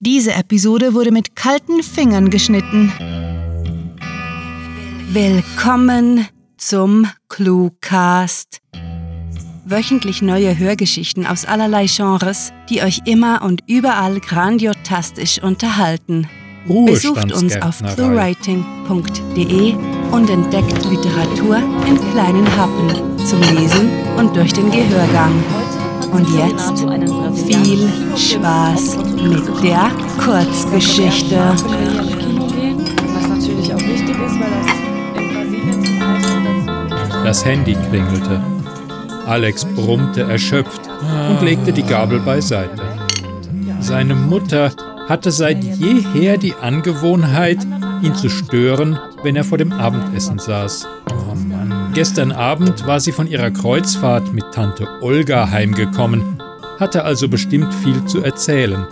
Diese Episode wurde mit kalten Fingern geschnitten. Willkommen zum Cluecast. Wöchentlich neue Hörgeschichten aus allerlei Genres, die euch immer und überall grandiotastisch unterhalten. Besucht uns auf cluewriting.de und entdeckt Literatur in kleinen Happen zum Lesen und durch den Gehörgang. Und jetzt viel Spaß mit der Kurzgeschichte. Das Handy klingelte. Alex brummte erschöpft und legte die Gabel beiseite. Seine Mutter hatte seit jeher die Angewohnheit, ihn zu stören, wenn er vor dem Abendessen saß. Oh Mann. Gestern Abend war sie von ihrer Kreuzfahrt mit Tante Olga heimgekommen, hatte also bestimmt viel zu erzählen.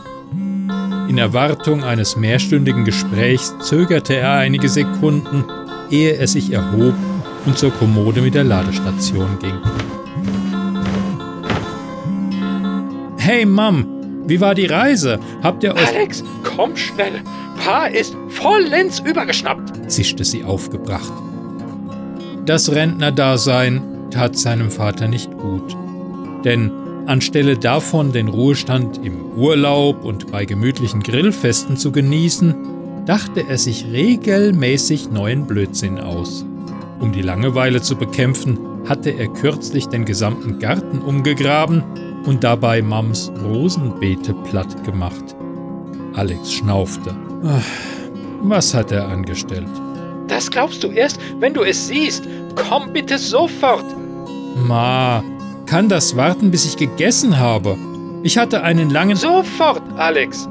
In Erwartung eines mehrstündigen Gesprächs zögerte er einige Sekunden, ehe er sich erhob und zur Kommode mit der Ladestation ging. Hey Mom, wie war die Reise? Habt ihr euch... Alex, komm schnell. Pa ist vollends übergeschnappt, zischte sie aufgebracht. Das Rentnerdasein tat seinem Vater nicht gut. Denn anstelle davon, den Ruhestand im Urlaub und bei gemütlichen Grillfesten zu genießen, dachte er sich regelmäßig neuen Blödsinn aus. Um die Langeweile zu bekämpfen, hatte er kürzlich den gesamten Garten umgegraben und dabei Mams Rosenbeete platt gemacht. Alex schnaufte. Ach, was hat er angestellt? Das glaubst du erst, wenn du es siehst. Komm bitte sofort. Ma, kann das warten, bis ich gegessen habe? Ich hatte einen langen... Sofort, Alex.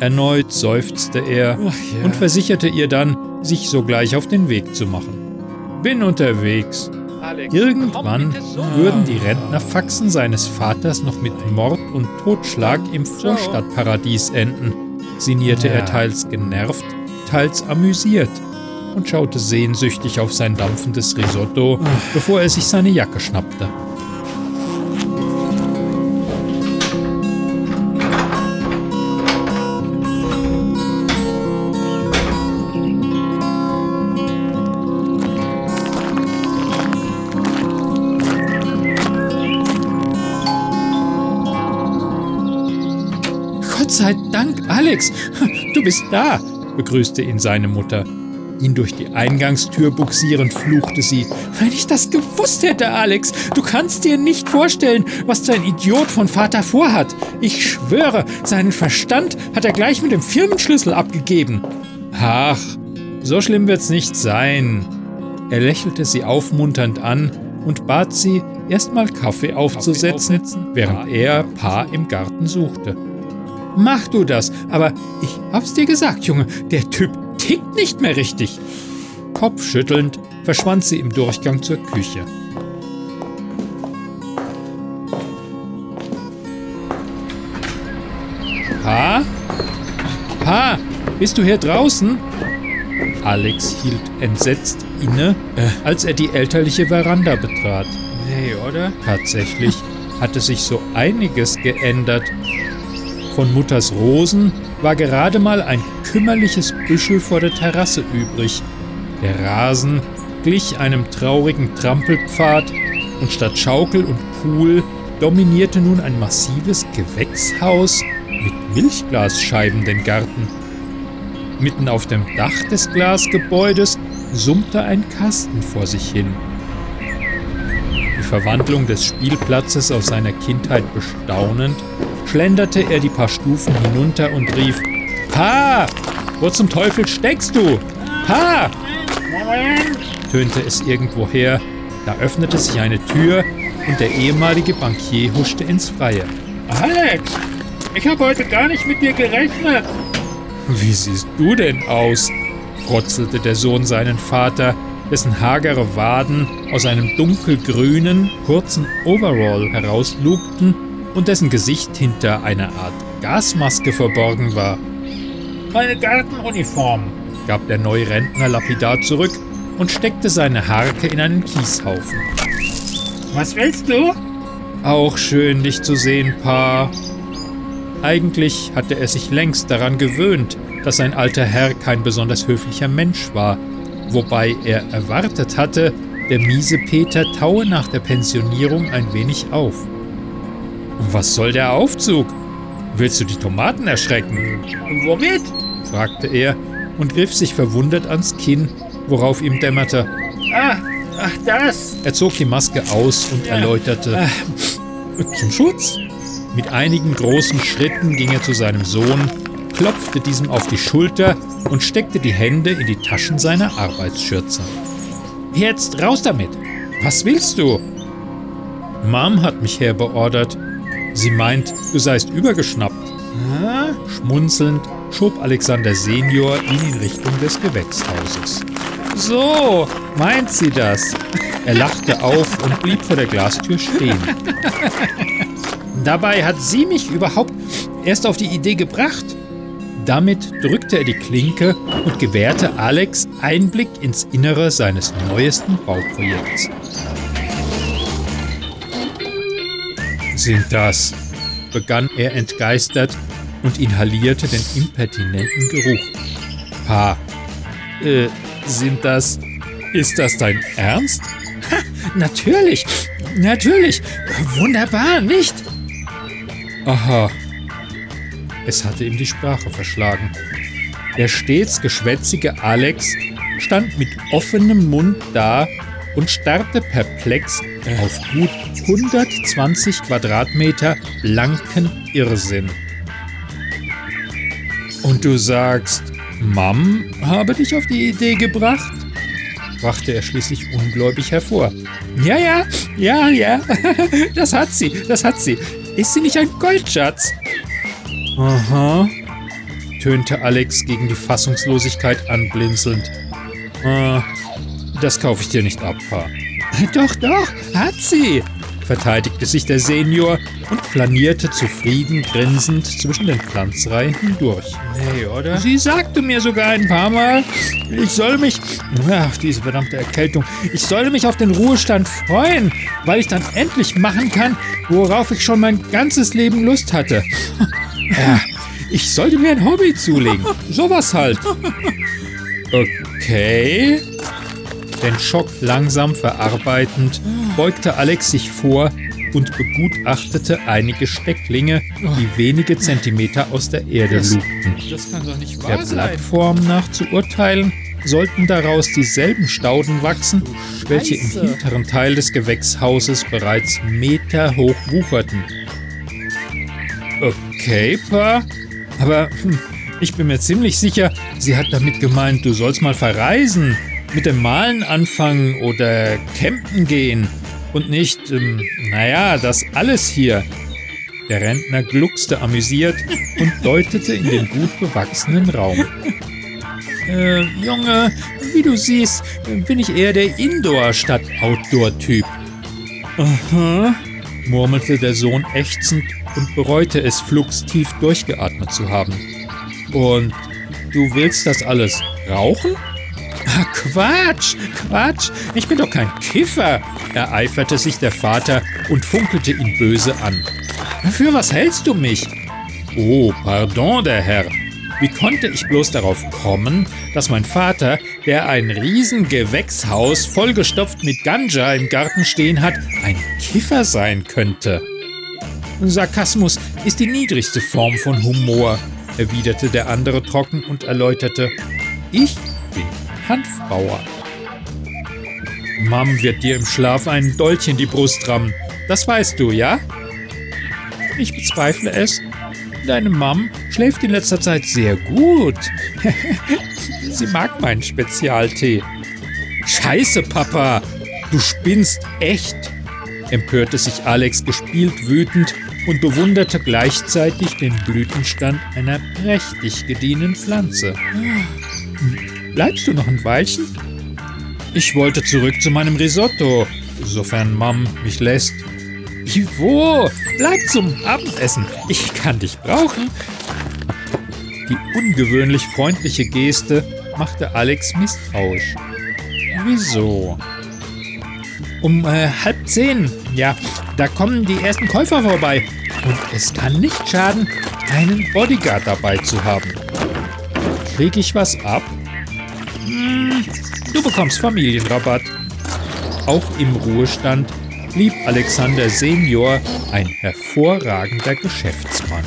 Erneut seufzte er ja. und versicherte ihr dann, sich sogleich auf den Weg zu machen. Bin unterwegs. Alex, Irgendwann würden die Rentnerfaxen seines Vaters noch mit Mord und Totschlag im Vorstadtparadies enden, sinnierte er teils genervt, teils amüsiert und schaute sehnsüchtig auf sein dampfendes Risotto, bevor er sich seine Jacke schnappte. Gott sei Dank, Alex, du bist da, begrüßte ihn seine Mutter. Ihn durch die Eingangstür buxierend fluchte sie. Wenn ich das gewusst hätte, Alex, du kannst dir nicht vorstellen, was dein Idiot von Vater vorhat. Ich schwöre, seinen Verstand hat er gleich mit dem Firmenschlüssel abgegeben. Ach, so schlimm wird's nicht sein. Er lächelte sie aufmunternd an und bat sie, erstmal Kaffee aufzusetzen, während er Pa im Garten suchte. Mach du das, aber ich hab's dir gesagt, Junge, der Typ tickt nicht mehr richtig. Kopfschüttelnd verschwand sie im Durchgang zur Küche. Pa? Pa, bist du hier draußen? Alex hielt entsetzt inne, äh, als er die elterliche Veranda betrat. Nee, oder? Tatsächlich hatte sich so einiges geändert, von Mutters Rosen war gerade mal ein kümmerliches Büschel vor der Terrasse übrig. Der Rasen glich einem traurigen Trampelpfad und statt Schaukel und Pool dominierte nun ein massives Gewächshaus mit Milchglasscheiben den Garten. Mitten auf dem Dach des Glasgebäudes summte ein Kasten vor sich hin. Die Verwandlung des Spielplatzes aus seiner Kindheit bestaunend, schlenderte er die paar Stufen hinunter und rief: Pa! Wo zum Teufel steckst du? Pa! tönte es irgendwoher. Da öffnete sich eine Tür und der ehemalige Bankier huschte ins Freie. Alex, ich habe heute gar nicht mit dir gerechnet. Wie siehst du denn aus? frotzelte der Sohn seinen Vater, dessen hagere Waden aus einem dunkelgrünen, kurzen Overall herauslugten und dessen Gesicht hinter einer Art Gasmaske verborgen war. Meine Gartenuniform, gab der Neurentner lapidar zurück und steckte seine Harke in einen Kieshaufen. Was willst du? Auch schön, dich zu sehen, Pa. Eigentlich hatte er sich längst daran gewöhnt, dass sein alter Herr kein besonders höflicher Mensch war, wobei er erwartet hatte, der miese Peter taue nach der Pensionierung ein wenig auf. Was soll der Aufzug? Willst du die Tomaten erschrecken? Womit? fragte er und griff sich verwundert ans Kinn, worauf ihm dämmerte. Ah, ach das. Er zog die Maske aus und erläuterte. Zum Schutz? Mit einigen großen Schritten ging er zu seinem Sohn, klopfte diesem auf die Schulter und steckte die Hände in die Taschen seiner Arbeitsschürze. Jetzt raus damit! Was willst du? Mom hat mich herbeordert. Sie meint, du seist übergeschnappt. Schmunzelnd schob Alexander Senior ihn in Richtung des Gewächshauses. So, meint sie das? Er lachte auf und blieb vor der Glastür stehen. Dabei hat sie mich überhaupt erst auf die Idee gebracht. Damit drückte er die Klinke und gewährte Alex Einblick ins Innere seines neuesten Bauprojekts. Sind das, begann er entgeistert und inhalierte den impertinenten Geruch. Pa, äh, sind das, ist das dein Ernst? Ha, natürlich, natürlich, wunderbar, nicht? Aha. Es hatte ihm die Sprache verschlagen. Der stets geschwätzige Alex stand mit offenem Mund da und starrte perplex auf gut 120 Quadratmeter blanken Irrsinn. Und du sagst, Mam habe dich auf die Idee gebracht? brachte er schließlich ungläubig hervor. Ja, ja, ja, ja, das hat sie, das hat sie. Ist sie nicht ein Goldschatz? Aha, tönte Alex gegen die Fassungslosigkeit anblinzelnd. Ah, das kaufe ich dir nicht ab, Pa. Doch, doch, hat sie, verteidigte sich der Senior und flanierte zufrieden grinsend zwischen den Pflanzreihen hindurch. Nee, oder? Sie sagte mir sogar ein paar Mal, ich soll mich, ach, diese verdammte Erkältung, ich solle mich auf den Ruhestand freuen, weil ich dann endlich machen kann, worauf ich schon mein ganzes Leben Lust hatte. ja, ich sollte mir ein Hobby zulegen. Sowas halt. Okay. Den Schock langsam verarbeitend, beugte Alex sich vor und begutachtete einige Stecklinge, die wenige Zentimeter aus der Erde lugten. Das kann doch nicht Der Plattform nach zu urteilen, sollten daraus dieselben Stauden wachsen, welche im hinteren Teil des Gewächshauses bereits meterhoch wucherten. Okay, Pa, aber hm, ich bin mir ziemlich sicher, sie hat damit gemeint, du sollst mal verreisen, mit dem Malen anfangen oder campen gehen und nicht, ähm, naja, das alles hier. Der Rentner gluckste amüsiert und deutete in den gut bewachsenen Raum. Äh, Junge, wie du siehst, bin ich eher der Indoor- statt Outdoor-Typ. Aha, murmelte der Sohn ächzend und bereute es flugs tief durchgeatmet zu haben. Und du willst das alles rauchen? Ah, Quatsch, Quatsch, ich bin doch kein Kiffer, ereiferte sich der Vater und funkelte ihn böse an. Für was hältst du mich? Oh, pardon, der Herr. Wie konnte ich bloß darauf kommen, dass mein Vater, der ein riesen Gewächshaus vollgestopft mit Ganja im Garten stehen hat, ein Kiffer sein könnte? Sarkasmus ist die niedrigste Form von Humor, erwiderte der andere trocken und erläuterte. Ich bin Hanfbauer. Mom wird dir im Schlaf einen Dolch in die Brust rammen. Das weißt du, ja? Ich bezweifle es. Deine Mom schläft in letzter Zeit sehr gut. Sie mag meinen Spezialtee. Scheiße, Papa! Du spinnst echt! empörte sich Alex gespielt wütend und bewunderte gleichzeitig den Blütenstand einer prächtig gediehenen Pflanze. Bleibst du noch ein Weilchen? Ich wollte zurück zu meinem Risotto, sofern Mom mich lässt. Ivo, bleib zum Abendessen. Ich kann dich brauchen. Die ungewöhnlich freundliche Geste machte Alex misstrauisch. Wieso? Um äh, halb zehn, ja, da kommen die ersten Käufer vorbei. Und es kann nicht schaden, einen Bodyguard dabei zu haben. Krieg ich was ab? Du bekommst Familienrabatt. Auch im Ruhestand blieb Alexander Senior ein hervorragender Geschäftsmann.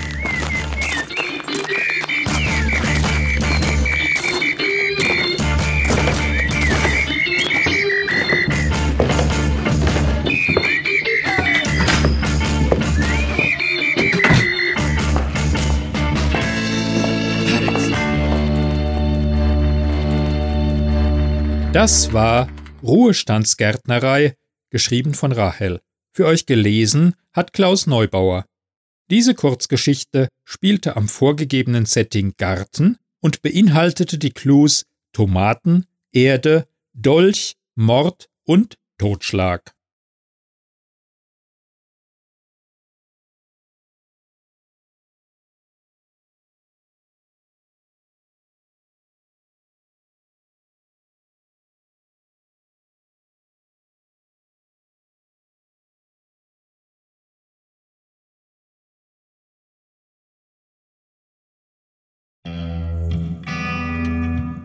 Das war Ruhestandsgärtnerei, geschrieben von Rahel. Für euch gelesen hat Klaus Neubauer. Diese Kurzgeschichte spielte am vorgegebenen Setting Garten und beinhaltete die Clues Tomaten, Erde, Dolch, Mord und Totschlag.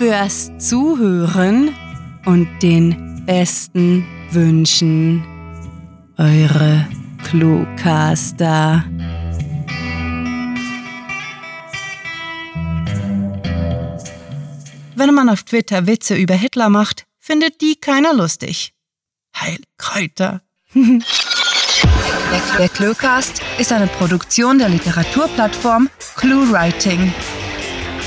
fürs Zuhören und den besten Wünschen. Eure Cluecaster. Wenn man auf Twitter Witze über Hitler macht, findet die keiner lustig. Heilkräuter. Der Cluecast ist eine Produktion der Literaturplattform ClueWriting.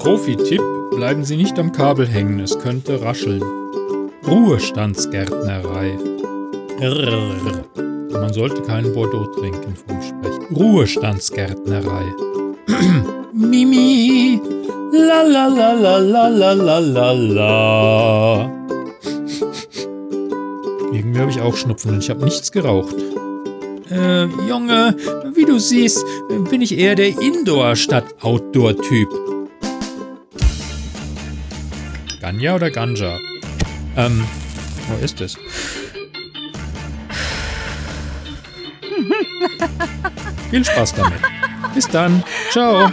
Profi-Tipp, bleiben Sie nicht am Kabel hängen, es könnte rascheln. Ruhestandsgärtnerei. Man sollte keinen Bordeaux trinken vom Sprechen. Ruhestandsgärtnerei. Mimi. La la la la la la la la la. Irgendwie habe ich auch Schnupfen und ich habe nichts geraucht. Äh, Junge, wie du siehst, bin ich eher der Indoor- statt Outdoor-Typ. Ganja oder Ganja? Ähm, wo ist es? Viel Spaß damit. Bis dann. Ciao.